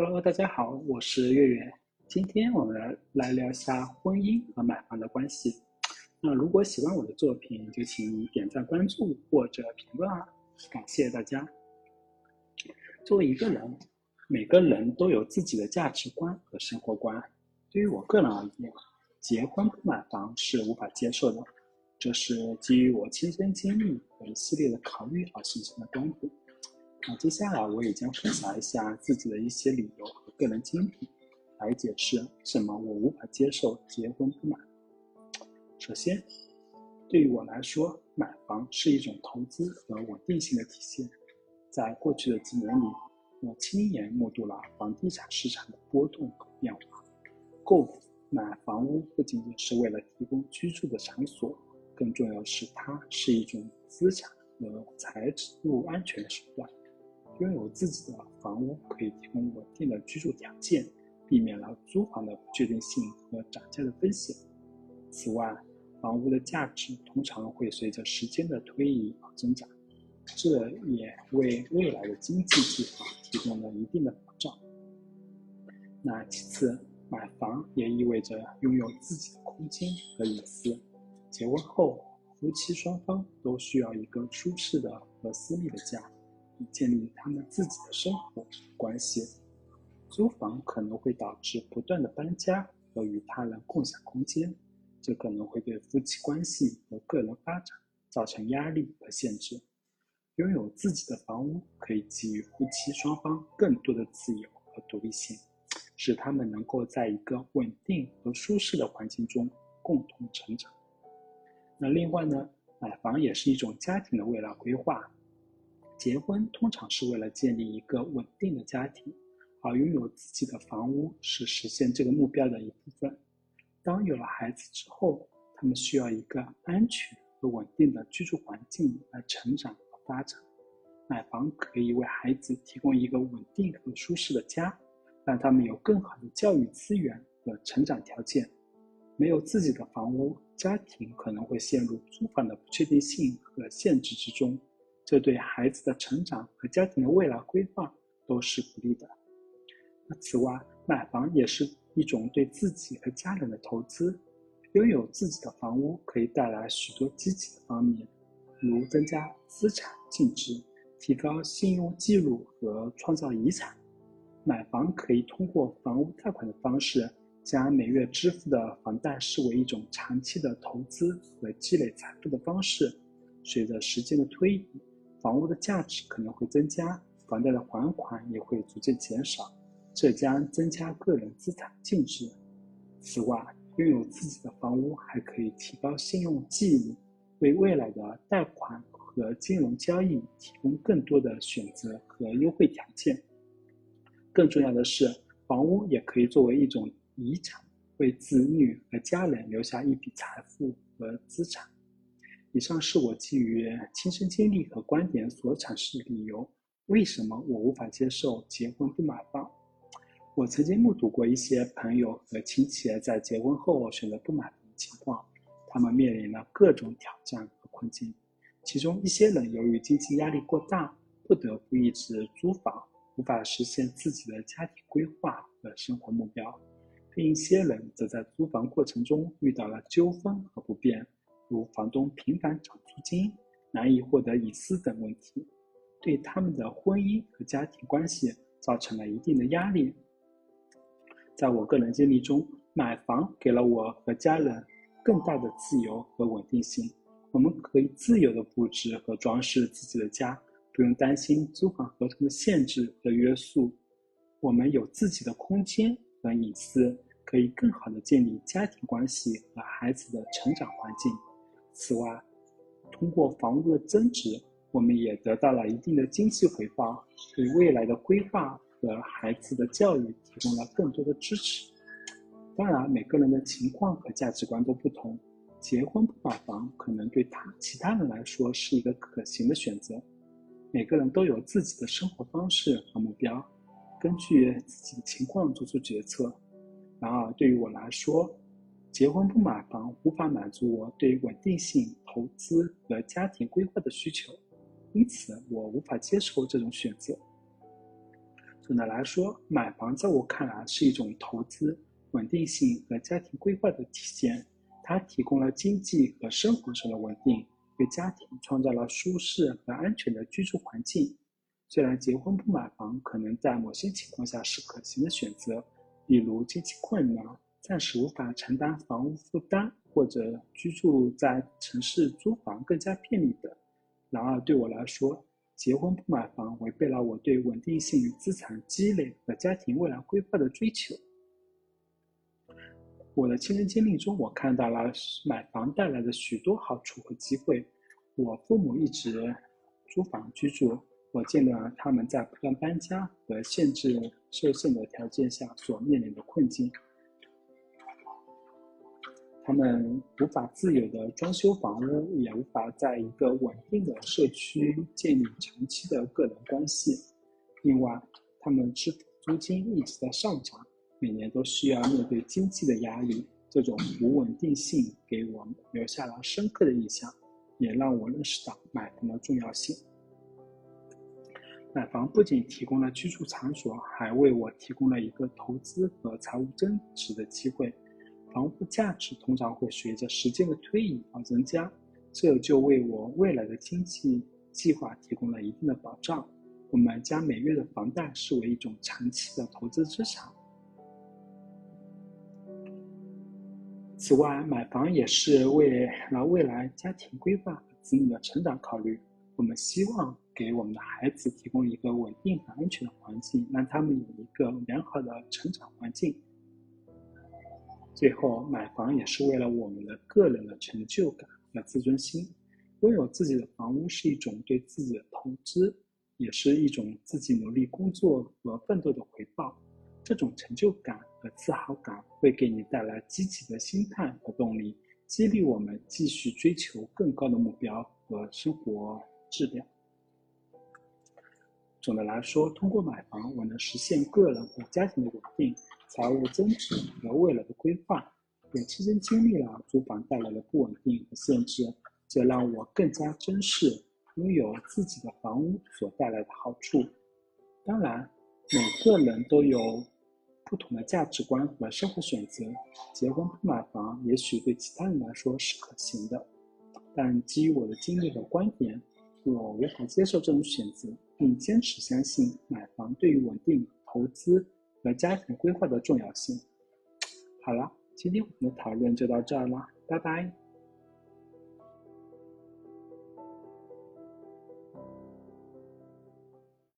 Hello，大家好，我是月月。今天我们来来聊一下婚姻和买房的关系。那如果喜欢我的作品，就请点赞、关注或者评论啊，感谢大家。作为一个人，每个人都有自己的价值观和生活观。对于我个人而言，结婚不买房是无法接受的，这是基于我亲身经历和一系列的考虑而形成的观点。那接下来我也将分享一下自己的一些理由和个人经历，来解释为什么我无法接受结婚不买。首先，对于我来说，买房是一种投资和稳定性的体现。在过去的几年里，我亲眼目睹了房地产市场的波动和变化。购买房屋不仅仅是为了提供居住的场所，更重要的是它是一种资产和财务安全的手段。拥有自己的房屋可以提供稳定的居住条件，避免了租房的不确定性和涨价的风险。此外，房屋的价值通常会随着时间的推移而增长，这也为未来的经济计划提供了一定的保障。那其次，买房也意味着拥有自己的空间和隐私。结婚后，夫妻双方都需要一个舒适的和私密的家。以建立他们自己的生活关系。租房可能会导致不断的搬家和与他人共享空间，这可能会对夫妻关系和个人发展造成压力和限制。拥有自己的房屋可以给予夫妻双方更多的自由和独立性，使他们能够在一个稳定和舒适的环境中共同成长。那另外呢，买房也是一种家庭的未来规划。结婚通常是为了建立一个稳定的家庭，而拥有自己的房屋是实现这个目标的一部分。当有了孩子之后，他们需要一个安全和稳定的居住环境来成长和发展。买房可以为孩子提供一个稳定和舒适的家，让他们有更好的教育资源和成长条件。没有自己的房屋，家庭可能会陷入租房的不确定性和限制之中。这对孩子的成长和家庭的未来规划都是不利的。那此外，买房也是一种对自己和家人的投资。拥有自己的房屋可以带来许多积极的方面，如增加资产净值、提高信用记录和创造遗产。买房可以通过房屋贷款的方式，将每月支付的房贷视为一种长期的投资和积累财富的方式。随着时间的推移，房屋的价值可能会增加，房贷的还款也会逐渐减少，这将增加个人资产净值。此外，拥有自己的房屋还可以提高信用记录，为未来的贷款和金融交易提供更多的选择和优惠条件。更重要的是，房屋也可以作为一种遗产，为子女和家人留下一笔财富和资产。以上是我基于亲身经历和观点所阐释的理由。为什么我无法接受结婚不买房？我曾经目睹过一些朋友和亲戚在结婚后选择不买房的情况，他们面临了各种挑战和困境。其中一些人由于经济压力过大，不得不一直租房，无法实现自己的家庭规划和生活目标；另一些人则在租房过程中遇到了纠纷和不便。如房东频繁涨租金、难以获得隐私等问题，对他们的婚姻和家庭关系造成了一定的压力。在我个人经历中，买房给了我和家人更大的自由和稳定性。我们可以自由的布置和装饰自己的家，不用担心租房合同的限制和约束。我们有自己的空间和隐私，可以更好的建立家庭关系和孩子的成长环境。此外，通过房屋的增值，我们也得到了一定的经济回报，对未来的规划和孩子的教育提供了更多的支持。当然，每个人的情况和价值观都不同，结婚不买房可能对他其他人来说是一个可行的选择。每个人都有自己的生活方式和目标，根据自己的情况做出决策。然而，对于我来说，结婚不买房无法满足我对稳定性、投资和家庭规划的需求，因此我无法接受这种选择。总的来说，买房在我看来是一种投资、稳定性和家庭规划的体现。它提供了经济和生活上的稳定，为家庭创造了舒适和安全的居住环境。虽然结婚不买房可能在某些情况下是可行的选择，比如经济困难、暂时无法承担房屋负担，或者居住在城市租房更加便利等。然而，对我来说，结婚不买房违背了我对稳定性资产积累和家庭未来规划的追求。我的亲身经历中，我看到了买房带来的许多好处和机会。我父母一直租房居住，我见了他们在不断搬家和限制受限的条件下所面临的困境。他们无法自由的装修房屋，也无法在一个稳定的社区建立长期的个人关系。另外，他们支付租金一直在上涨。每年都需要面对经济的压力，这种不稳定性给我留下了深刻的印象，也让我认识到买房的重要性。买房不仅提供了居住场所，还为我提供了一个投资和财务增值的机会。房屋价值通常会随着时间的推移而增加，这就为我未来的经济计划提供了一定的保障。我们将每月的房贷视为一种长期的投资资产。此外，买房也是为了未来家庭规划和子女的成长考虑。我们希望给我们的孩子提供一个稳定和安全的环境，让他们有一个良好的成长环境。最后，买房也是为了我们的个人的成就感和自尊心。拥有自己的房屋是一种对自己的投资，也是一种自己努力工作和奋斗的回报。这种成就感和自豪感会给你带来积极的心态和动力，激励我们继续追求更高的目标和生活质量。总的来说，通过买房，我能实现个人和家庭的稳定、财务增值和未来的规划。也亲身经历了租房带来的不稳定和限制，这让我更加珍视拥有自己的房屋所带来的好处。当然，每个人都有。不同的价值观和生活选择，结婚不买房也许对其他人来说是可行的，但基于我的经历和观点，我无法接受这种选择，并坚持相信买房对于稳定投资和家庭规划的重要性。好了，今天我们的讨论就到这儿了，拜拜。